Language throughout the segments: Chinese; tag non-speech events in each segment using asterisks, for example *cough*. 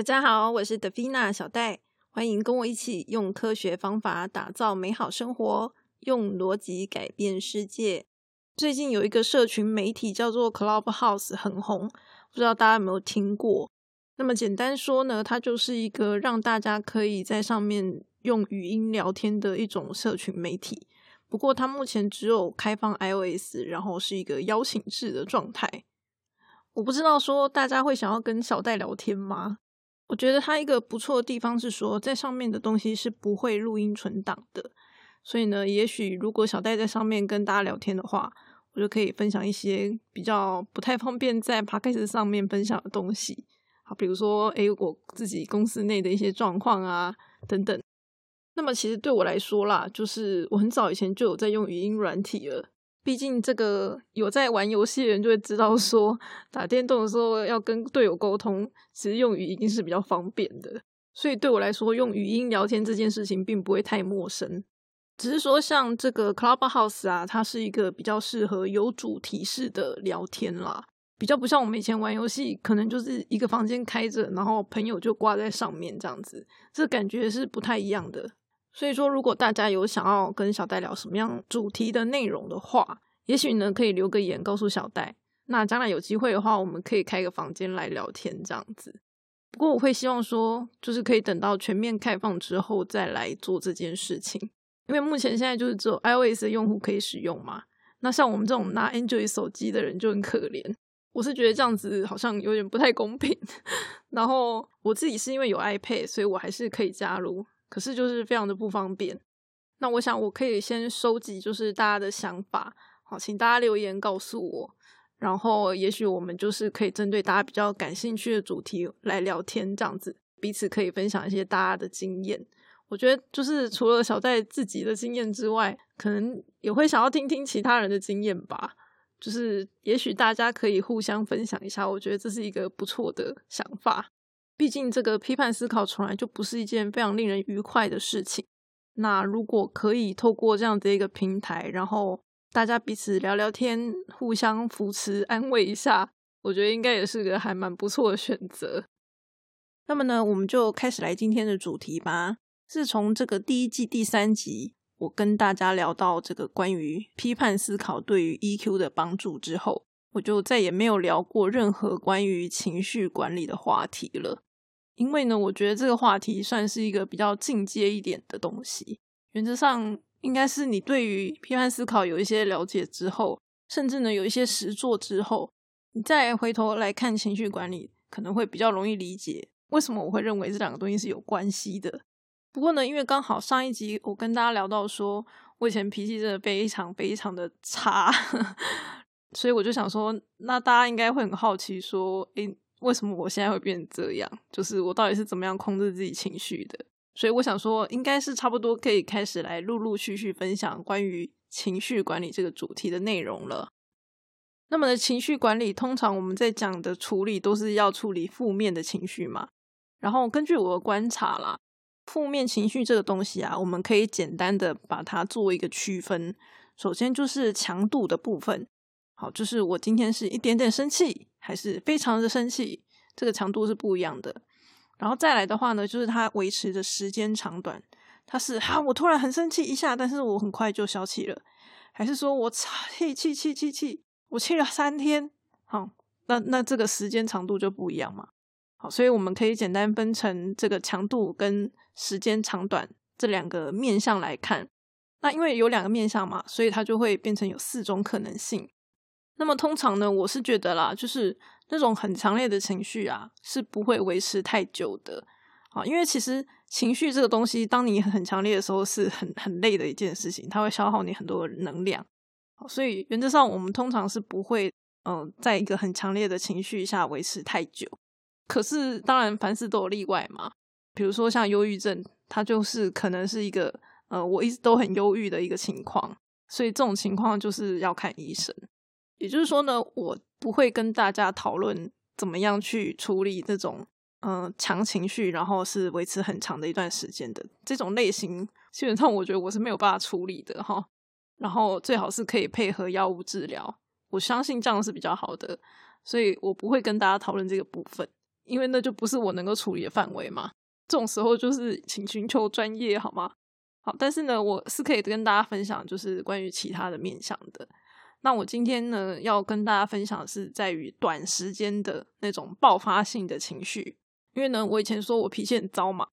大家好，我是德菲娜小戴，欢迎跟我一起用科学方法打造美好生活，用逻辑改变世界。最近有一个社群媒体叫做 Clubhouse 很红，不知道大家有没有听过？那么简单说呢，它就是一个让大家可以在上面用语音聊天的一种社群媒体。不过它目前只有开放 iOS，然后是一个邀请制的状态。我不知道说大家会想要跟小戴聊天吗？我觉得它一个不错的地方是说，在上面的东西是不会录音存档的，所以呢，也许如果小戴在上面跟大家聊天的话，我就可以分享一些比较不太方便在 Podcast 上面分享的东西，好，比如说，诶，我自己公司内的一些状况啊，等等。那么，其实对我来说啦，就是我很早以前就有在用语音软体了。毕竟，这个有在玩游戏的人就会知道，说打电动的时候要跟队友沟通，其实用语音是比较方便的。所以对我来说，用语音聊天这件事情并不会太陌生。只是说，像这个 Clubhouse 啊，它是一个比较适合有主题式的聊天啦，比较不像我们以前玩游戏，可能就是一个房间开着，然后朋友就挂在上面这样子，这感觉是不太一样的。所以说，如果大家有想要跟小戴聊什么样主题的内容的话，也许呢可以留个言告诉小戴。那将来有机会的话，我们可以开个房间来聊天这样子。不过我会希望说，就是可以等到全面开放之后再来做这件事情，因为目前现在就是只有 iOS 的用户可以使用嘛。那像我们这种拿 Android 手机的人就很可怜。我是觉得这样子好像有点不太公平。*laughs* 然后我自己是因为有 iPad，所以我还是可以加入。可是就是非常的不方便。那我想我可以先收集就是大家的想法，好，请大家留言告诉我，然后也许我们就是可以针对大家比较感兴趣的主题来聊天，这样子彼此可以分享一些大家的经验。我觉得就是除了小戴自己的经验之外，可能也会想要听听其他人的经验吧。就是也许大家可以互相分享一下，我觉得这是一个不错的想法。毕竟，这个批判思考从来就不是一件非常令人愉快的事情。那如果可以透过这样的一个平台，然后大家彼此聊聊天，互相扶持、安慰一下，我觉得应该也是个还蛮不错的选择。那么呢，我们就开始来今天的主题吧。自从这个第一季第三集，我跟大家聊到这个关于批判思考对于 EQ 的帮助之后，我就再也没有聊过任何关于情绪管理的话题了。因为呢，我觉得这个话题算是一个比较进阶一点的东西。原则上，应该是你对于批判思考有一些了解之后，甚至呢有一些实做之后，你再回头来看情绪管理，可能会比较容易理解为什么我会认为这两个东西是有关系的。不过呢，因为刚好上一集我跟大家聊到说，我以前脾气真的非常非常的差，*laughs* 所以我就想说，那大家应该会很好奇说，诶。为什么我现在会变成这样？就是我到底是怎么样控制自己情绪的？所以我想说，应该是差不多可以开始来陆陆续续分享关于情绪管理这个主题的内容了。那么，情绪管理通常我们在讲的处理都是要处理负面的情绪嘛？然后根据我的观察啦，负面情绪这个东西啊，我们可以简单的把它做一个区分。首先就是强度的部分。好，就是我今天是一点点生气，还是非常的生气，这个强度是不一样的。然后再来的话呢，就是它维持的时间长短，它是哈，我突然很生气一下，但是我很快就消气了，还是说我操气气气气气，我气了三天，好，那那这个时间长度就不一样嘛。好，所以我们可以简单分成这个强度跟时间长短这两个面向来看。那因为有两个面向嘛，所以它就会变成有四种可能性。那么通常呢，我是觉得啦，就是那种很强烈的情绪啊，是不会维持太久的啊。因为其实情绪这个东西，当你很强烈的时候，是很很累的一件事情，它会消耗你很多能量。所以原则上，我们通常是不会嗯，在一个很强烈的情绪下维持太久。可是当然，凡事都有例外嘛。比如说像忧郁症，它就是可能是一个呃，我一直都很忧郁的一个情况，所以这种情况就是要看医生。也就是说呢，我不会跟大家讨论怎么样去处理这种嗯强情绪，然后是维持很长的一段时间的这种类型。基本上，我觉得我是没有办法处理的哈。然后最好是可以配合药物治疗，我相信这样是比较好的。所以我不会跟大家讨论这个部分。因为那就不是我能够处理的范围嘛。这种时候就是请寻求专业，好吗？好，但是呢，我是可以跟大家分享，就是关于其他的面向的。那我今天呢，要跟大家分享是在于短时间的那种爆发性的情绪，因为呢，我以前说我脾气很糟嘛，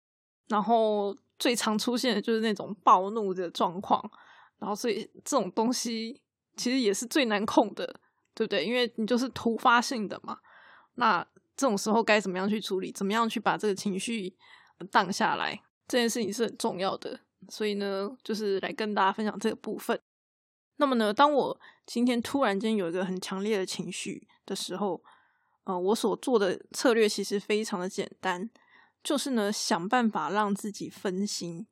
然后最常出现的就是那种暴怒的状况，然后所以这种东西其实也是最难控的，对不对？因为你就是突发性的嘛，那这种时候该怎么样去处理？怎么样去把这个情绪荡下来？这件事情是很重要的，所以呢，就是来跟大家分享这个部分。那么呢，当我今天突然间有一个很强烈的情绪的时候，呃，我所做的策略其实非常的简单，就是呢，想办法让自己分心。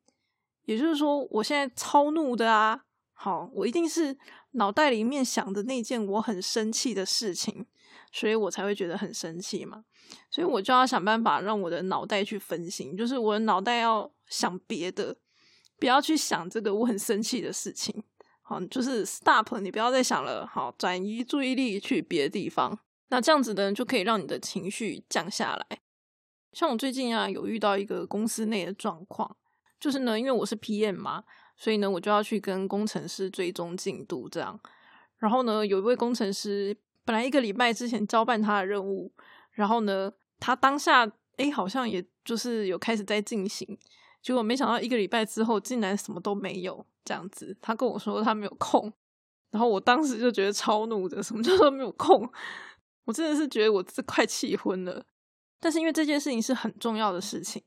也就是说，我现在超怒的啊，好，我一定是脑袋里面想的那件我很生气的事情，所以我才会觉得很生气嘛。所以我就要想办法让我的脑袋去分心，就是我的脑袋要想别的，不要去想这个我很生气的事情。好，就是 stop，你不要再想了。好，转移注意力去别的地方。那这样子呢，就可以让你的情绪降下来。像我最近啊，有遇到一个公司内的状况，就是呢，因为我是 PM 嘛，所以呢，我就要去跟工程师追踪进度这样。然后呢，有一位工程师，本来一个礼拜之前交办他的任务，然后呢，他当下哎，好像也就是有开始在进行，结果没想到一个礼拜之后，竟然什么都没有。这样子，他跟我说他没有空，然后我当时就觉得超怒的。什么叫做没有空？我真的是觉得我这快气昏了。但是因为这件事情是很重要的事情，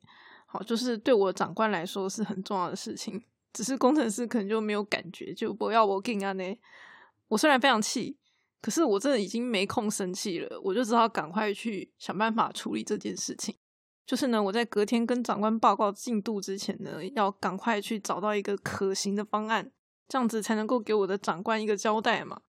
好，就是对我长官来说是很重要的事情。只是工程师可能就没有感觉，就不要我跟啊呢。我虽然非常气，可是我真的已经没空生气了，我就只好赶快去想办法处理这件事情。就是呢，我在隔天跟长官报告进度之前呢，要赶快去找到一个可行的方案，这样子才能够给我的长官一个交代嘛。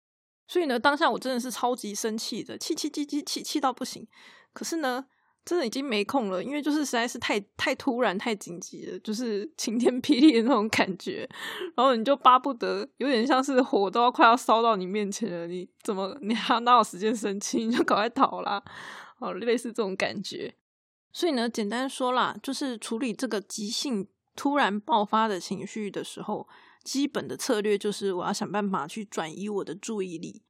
所以呢，当下我真的是超级生气的，气气气气气气到不行。可是呢，真的已经没空了，因为就是实在是太太突然、太紧急了，就是晴天霹雳的那种感觉。然后你就巴不得，有点像是火都要快要烧到你面前了，你怎么你还哪有时间生气？你就赶快逃啦！哦，类似这种感觉。所以呢，简单说啦，就是处理这个急性突然爆发的情绪的时候，基本的策略就是我要想办法去转移我的注意力。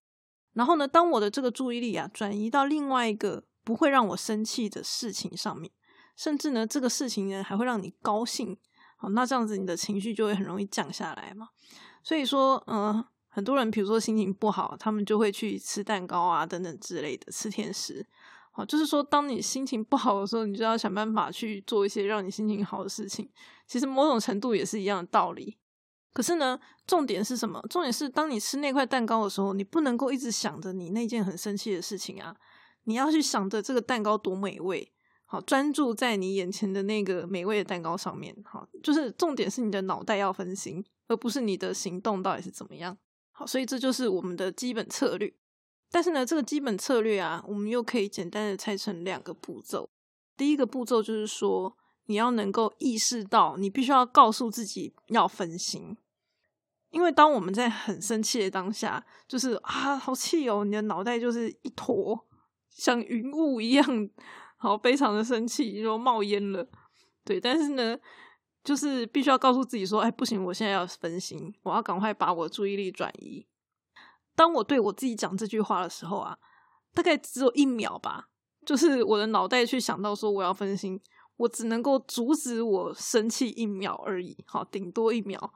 然后呢，当我的这个注意力啊转移到另外一个不会让我生气的事情上面，甚至呢，这个事情呢还会让你高兴，好，那这样子你的情绪就会很容易降下来嘛。所以说，嗯，很多人比如说心情不好，他们就会去吃蛋糕啊等等之类的，吃甜食。好，就是说，当你心情不好的时候，你就要想办法去做一些让你心情好的事情。其实某种程度也是一样的道理。可是呢，重点是什么？重点是当你吃那块蛋糕的时候，你不能够一直想着你那件很生气的事情啊！你要去想着这个蛋糕多美味，好，专注在你眼前的那个美味的蛋糕上面。好，就是重点是你的脑袋要分心，而不是你的行动到底是怎么样。好，所以这就是我们的基本策略。但是呢，这个基本策略啊，我们又可以简单的拆成两个步骤。第一个步骤就是说，你要能够意识到，你必须要告诉自己要分心。因为当我们在很生气的当下，就是啊，好气哦，你的脑袋就是一坨像云雾一样，好非常的生气，就冒烟了。对，但是呢，就是必须要告诉自己说，哎，不行，我现在要分心，我要赶快把我注意力转移。当我对我自己讲这句话的时候啊，大概只有一秒吧，就是我的脑袋去想到说我要分心，我只能够阻止我生气一秒而已，好，顶多一秒。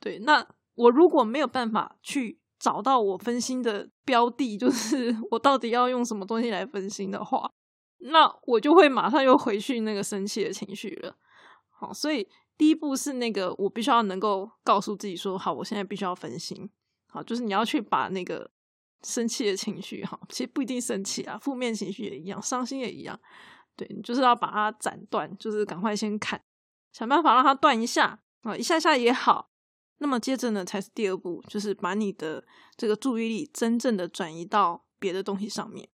对，那我如果没有办法去找到我分心的标的，就是 *laughs* 我到底要用什么东西来分心的话，那我就会马上又回去那个生气的情绪了。好，所以第一步是那个我必须要能够告诉自己说，好，我现在必须要分心。好，就是你要去把那个生气的情绪，哈，其实不一定生气啊，负面情绪也一样，伤心也一样，对你就是要把它斩断，就是赶快先砍，想办法让它断一下啊，一下下也好。那么接着呢，才是第二步，就是把你的这个注意力真正的转移到别的东西上面。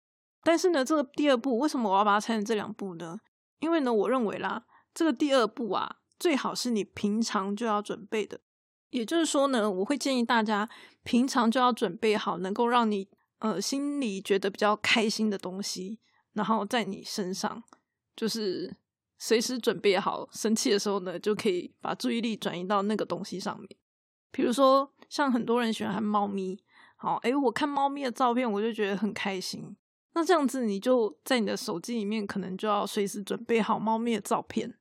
但是呢，这个第二步为什么我要把它拆成这两步呢？因为呢，我认为啦，这个第二步啊，最好是你平常就要准备的。也就是说呢，我会建议大家平常就要准备好能够让你呃心里觉得比较开心的东西，然后在你身上，就是随时准备好生气的时候呢，就可以把注意力转移到那个东西上面。比如说，像很多人喜欢看猫咪，好，诶，我看猫咪的照片，我就觉得很开心。那这样子，你就在你的手机里面，可能就要随时准备好猫咪的照片。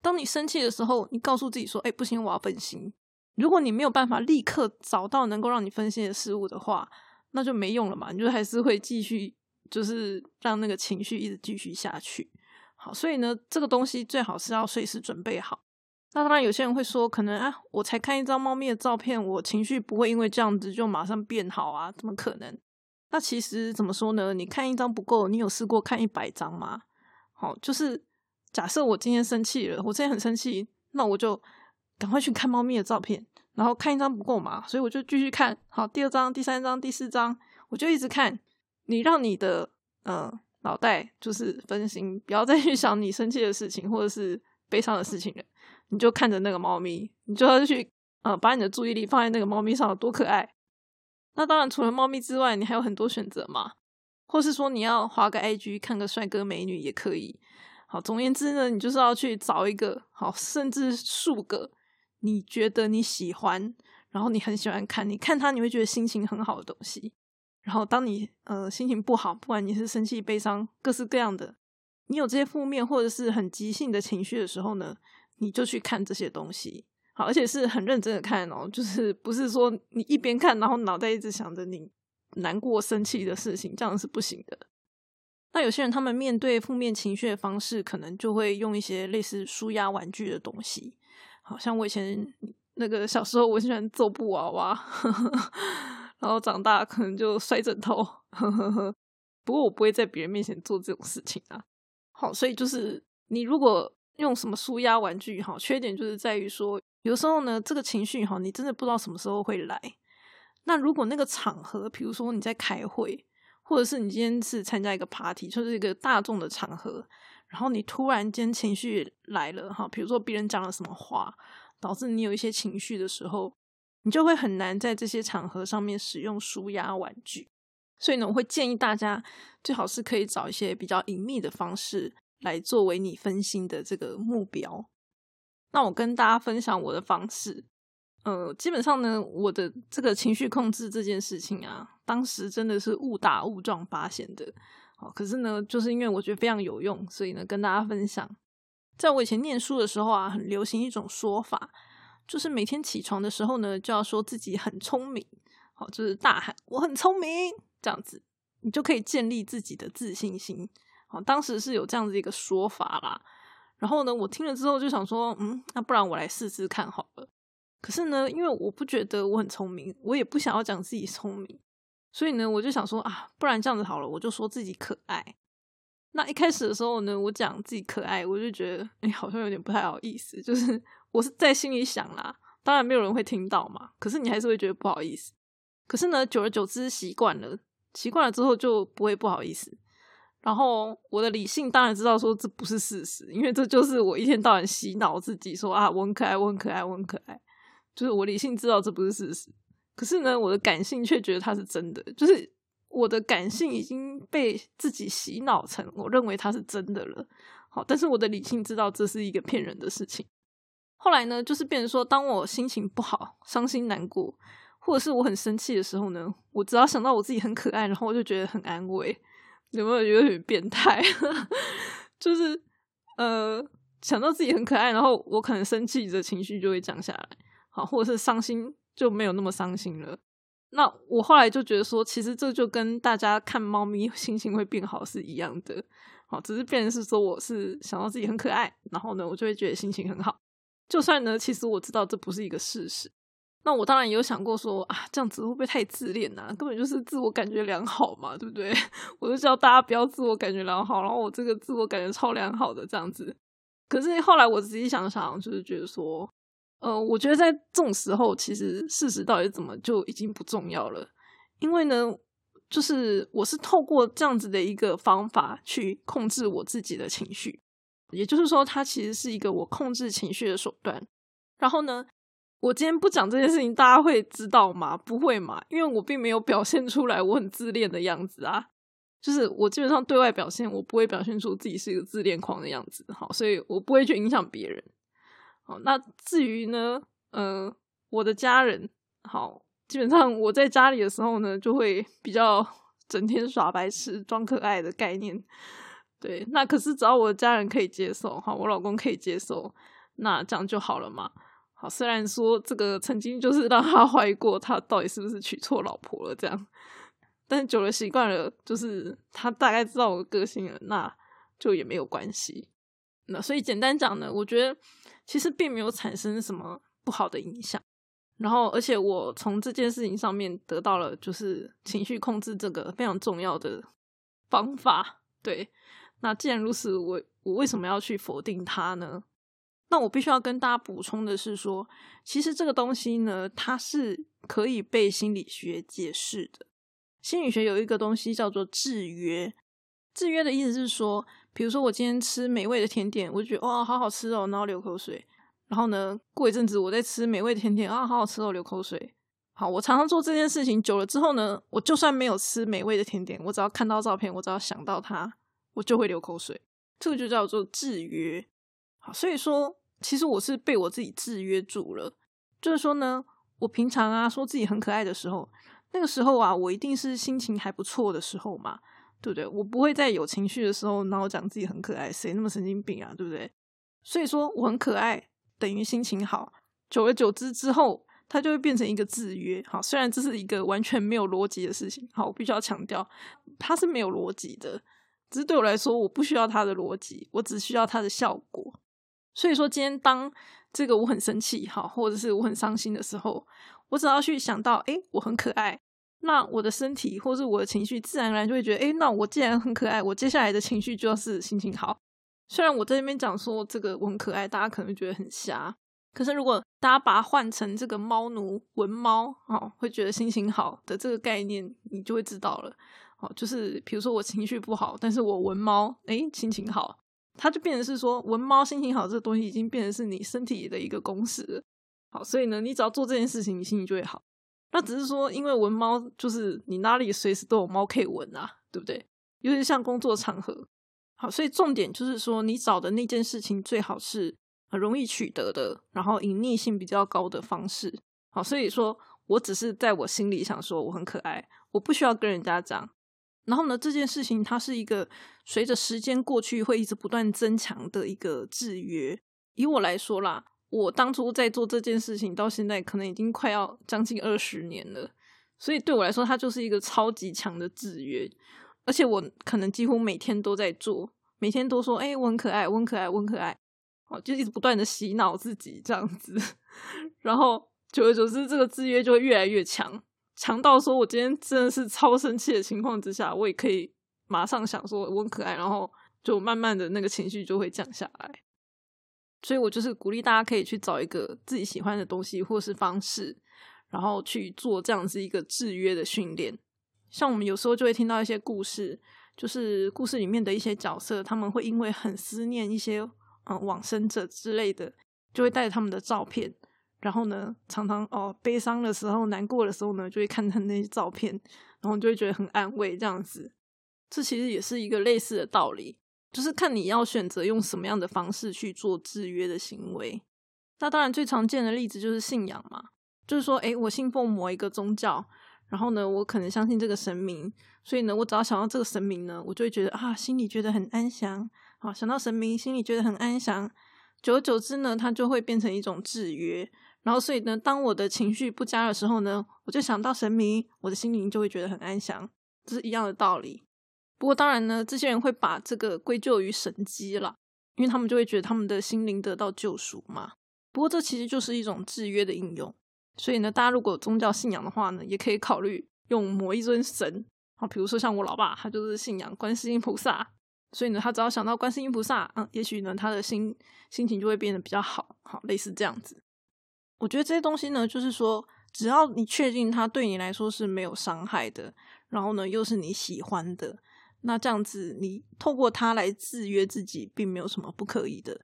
当你生气的时候，你告诉自己说：“哎，不行，我要分心。”如果你没有办法立刻找到能够让你分心的事物的话，那就没用了嘛，你就还是会继续，就是让那个情绪一直继续下去。好，所以呢，这个东西最好是要随时准备好。那当然，有些人会说，可能啊，我才看一张猫咪的照片，我情绪不会因为这样子就马上变好啊？怎么可能？那其实怎么说呢？你看一张不够，你有试过看一百张吗？好，就是假设我今天生气了，我今天很生气，那我就赶快去看猫咪的照片，然后看一张不够嘛，所以我就继续看好第二张、第三张、第四张，我就一直看。你让你的呃脑袋就是分心，不要再去想你生气的事情或者是悲伤的事情了，你就看着那个猫咪，你就要去呃把你的注意力放在那个猫咪上，有多可爱。那当然，除了猫咪之外，你还有很多选择嘛，或是说你要划个 IG 看个帅哥美女也可以。好，总而言之呢，你就是要去找一个好，甚至数个你觉得你喜欢，然后你很喜欢看，你看它你会觉得心情很好的东西。然后当你呃心情不好，不管你是生气、悲伤，各式各样的，你有这些负面或者是很急性的情绪的时候呢，你就去看这些东西。好，而且是很认真的看哦，就是不是说你一边看，然后脑袋一直想着你难过、生气的事情，这样是不行的。那有些人他们面对负面情绪的方式，可能就会用一些类似舒压玩具的东西。好像我以前那个小时候，我喜欢揍布娃娃，然后长大可能就摔枕头。不过我不会在别人面前做这种事情啊。好，所以就是你如果用什么舒压玩具，哈，缺点就是在于说。有时候呢，这个情绪哈，你真的不知道什么时候会来。那如果那个场合，比如说你在开会，或者是你今天是参加一个 party，就是一个大众的场合，然后你突然间情绪来了哈，比如说别人讲了什么话，导致你有一些情绪的时候，你就会很难在这些场合上面使用舒压玩具。所以呢，我会建议大家最好是可以找一些比较隐秘的方式来作为你分心的这个目标。那我跟大家分享我的方式，呃，基本上呢，我的这个情绪控制这件事情啊，当时真的是误打误撞发现的，好，可是呢，就是因为我觉得非常有用，所以呢，跟大家分享。在我以前念书的时候啊，很流行一种说法，就是每天起床的时候呢，就要说自己很聪明，好，就是大喊我很聪明，这样子，你就可以建立自己的自信心。好，当时是有这样子一个说法啦。然后呢，我听了之后就想说，嗯，那不然我来试试看好了。可是呢，因为我不觉得我很聪明，我也不想要讲自己聪明，所以呢，我就想说啊，不然这样子好了，我就说自己可爱。那一开始的时候呢，我讲自己可爱，我就觉得哎，好像有点不太好意思，就是我是在心里想啦，当然没有人会听到嘛。可是你还是会觉得不好意思。可是呢，久而久之习惯了，习惯了之后就不会不好意思。然后我的理性当然知道说这不是事实，因为这就是我一天到晚洗脑自己说啊我很可爱，我很可爱，我很可爱，就是我理性知道这不是事实。可是呢，我的感性却觉得它是真的，就是我的感性已经被自己洗脑成我认为它是真的了。好，但是我的理性知道这是一个骗人的事情。后来呢，就是变成说，当我心情不好、伤心难过，或者是我很生气的时候呢，我只要想到我自己很可爱，然后我就觉得很安慰。有没有有点变态？*laughs* 就是呃，想到自己很可爱，然后我可能生气的情绪就会降下来，好，或者是伤心就没有那么伤心了。那我后来就觉得说，其实这就跟大家看猫咪心情会变好是一样的，好，只是变成是说我是想到自己很可爱，然后呢，我就会觉得心情很好。就算呢，其实我知道这不是一个事实。那我当然也有想过说啊，这样子会不会太自恋呢？根本就是自我感觉良好嘛，对不对？*laughs* 我就叫大家不要自我感觉良好，然后我这个自我感觉超良好的这样子。可是后来我仔细想想，就是觉得说，呃，我觉得在这种时候，其实事实到底怎么就已经不重要了。因为呢，就是我是透过这样子的一个方法去控制我自己的情绪，也就是说，它其实是一个我控制情绪的手段。然后呢？我今天不讲这件事情，大家会知道吗？不会嘛？因为我并没有表现出来我很自恋的样子啊。就是我基本上对外表现，我不会表现出自己是一个自恋狂的样子，好，所以我不会去影响别人。好，那至于呢，呃，我的家人，好，基本上我在家里的时候呢，就会比较 *laughs* 整天耍白痴、装可爱的概念。对，那可是只要我的家人可以接受，好，我老公可以接受，那这样就好了嘛。好，虽然说这个曾经就是让他怀疑过，他到底是不是娶错老婆了这样。但久了习惯了，就是他大概知道我的个性了，那就也没有关系。那所以简单讲呢，我觉得其实并没有产生什么不好的影响。然后，而且我从这件事情上面得到了就是情绪控制这个非常重要的方法。对，那既然如此，我我为什么要去否定它呢？那我必须要跟大家补充的是说，其实这个东西呢，它是可以被心理学解释的。心理学有一个东西叫做制约，制约的意思是说，比如说我今天吃美味的甜点，我就觉得哇，好好吃哦，然后流口水。然后呢，过一阵子我在吃美味的甜点啊，好好吃哦，流口水。好，我常常做这件事情久了之后呢，我就算没有吃美味的甜点，我只要看到照片，我只要想到它，我就会流口水。这个就叫做制约。好，所以说其实我是被我自己制约住了。就是说呢，我平常啊说自己很可爱的时候。那个时候啊，我一定是心情还不错的时候嘛，对不对？我不会在有情绪的时候，然后讲自己很可爱，谁那么神经病啊，对不对？所以说我很可爱等于心情好，久而久之之后，它就会变成一个制约。好，虽然这是一个完全没有逻辑的事情，好，我必须要强调，它是没有逻辑的，只是对我来说，我不需要它的逻辑，我只需要它的效果。所以说，今天当这个我很生气，好，或者是我很伤心的时候。我只要去想到，哎，我很可爱，那我的身体或是我的情绪，自然而然就会觉得，哎，那我既然很可爱，我接下来的情绪就要是心情好。虽然我在那边讲说这个我很可爱，大家可能觉得很瞎，可是如果大家把它换成这个猫奴闻猫，哦，会觉得心情好的这个概念，你就会知道了。哦，就是比如说我情绪不好，但是我闻猫，哎，心情好，它就变成是说闻猫心情好这个东西已经变成是你身体的一个公式。好，所以呢，你只要做这件事情，你心情就会好。那只是说，因为闻猫就是你哪里随时都有猫可以闻啊，对不对？尤其像工作场合。好，所以重点就是说，你找的那件事情最好是很容易取得的，然后隐匿性比较高的方式。好，所以说我只是在我心里想说我很可爱，我不需要跟人家讲。然后呢，这件事情它是一个随着时间过去会一直不断增强的一个制约。以我来说啦。我当初在做这件事情，到现在可能已经快要将近二十年了，所以对我来说，它就是一个超级强的制约。而且我可能几乎每天都在做，每天都说：“哎，我很可爱，我很可爱，我很可爱。”哦，就一直不断的洗脑自己这样子。*laughs* 然后久而久之，这个制约就会越来越强，强到说我今天真的是超生气的情况之下，我也可以马上想说我很可爱，然后就慢慢的那个情绪就会降下来。所以我就是鼓励大家可以去找一个自己喜欢的东西或是方式，然后去做这样子一个制约的训练。像我们有时候就会听到一些故事，就是故事里面的一些角色，他们会因为很思念一些嗯往生者之类的，就会带着他们的照片，然后呢常常哦悲伤的时候、难过的时候呢，就会看他那些照片，然后就会觉得很安慰。这样子，这其实也是一个类似的道理。就是看你要选择用什么样的方式去做制约的行为。那当然最常见的例子就是信仰嘛，就是说，诶，我信奉某一个宗教，然后呢，我可能相信这个神明，所以呢，我只要想到这个神明呢，我就会觉得啊，心里觉得很安详。好，想到神明，心里觉得很安详。久而久之呢，它就会变成一种制约。然后，所以呢，当我的情绪不佳的时候呢，我就想到神明，我的心灵就会觉得很安详。这是一样的道理。不过当然呢，这些人会把这个归咎于神机了，因为他们就会觉得他们的心灵得到救赎嘛。不过这其实就是一种制约的应用，所以呢，大家如果有宗教信仰的话呢，也可以考虑用某一尊神，啊，比如说像我老爸，他就是信仰观世音菩萨，所以呢，他只要想到观世音菩萨，嗯，也许呢，他的心心情就会变得比较好，好，类似这样子。我觉得这些东西呢，就是说，只要你确定它对你来说是没有伤害的，然后呢，又是你喜欢的。那这样子，你透过它来制约自己，并没有什么不可以的。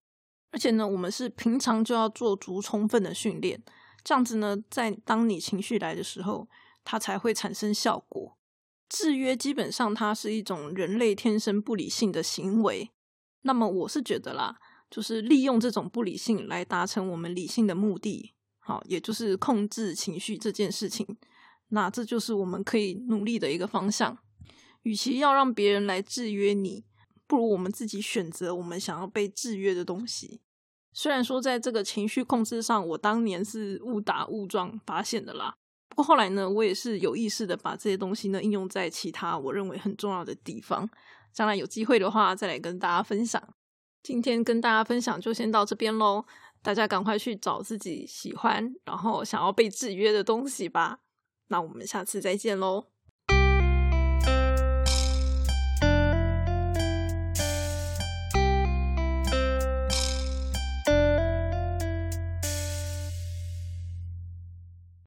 而且呢，我们是平常就要做足充分的训练，这样子呢，在当你情绪来的时候，它才会产生效果。制约基本上它是一种人类天生不理性的行为。那么我是觉得啦，就是利用这种不理性来达成我们理性的目的，好，也就是控制情绪这件事情。那这就是我们可以努力的一个方向。与其要让别人来制约你，不如我们自己选择我们想要被制约的东西。虽然说在这个情绪控制上，我当年是误打误撞发现的啦。不过后来呢，我也是有意识的把这些东西呢应用在其他我认为很重要的地方。将来有机会的话，再来跟大家分享。今天跟大家分享就先到这边喽，大家赶快去找自己喜欢，然后想要被制约的东西吧。那我们下次再见喽。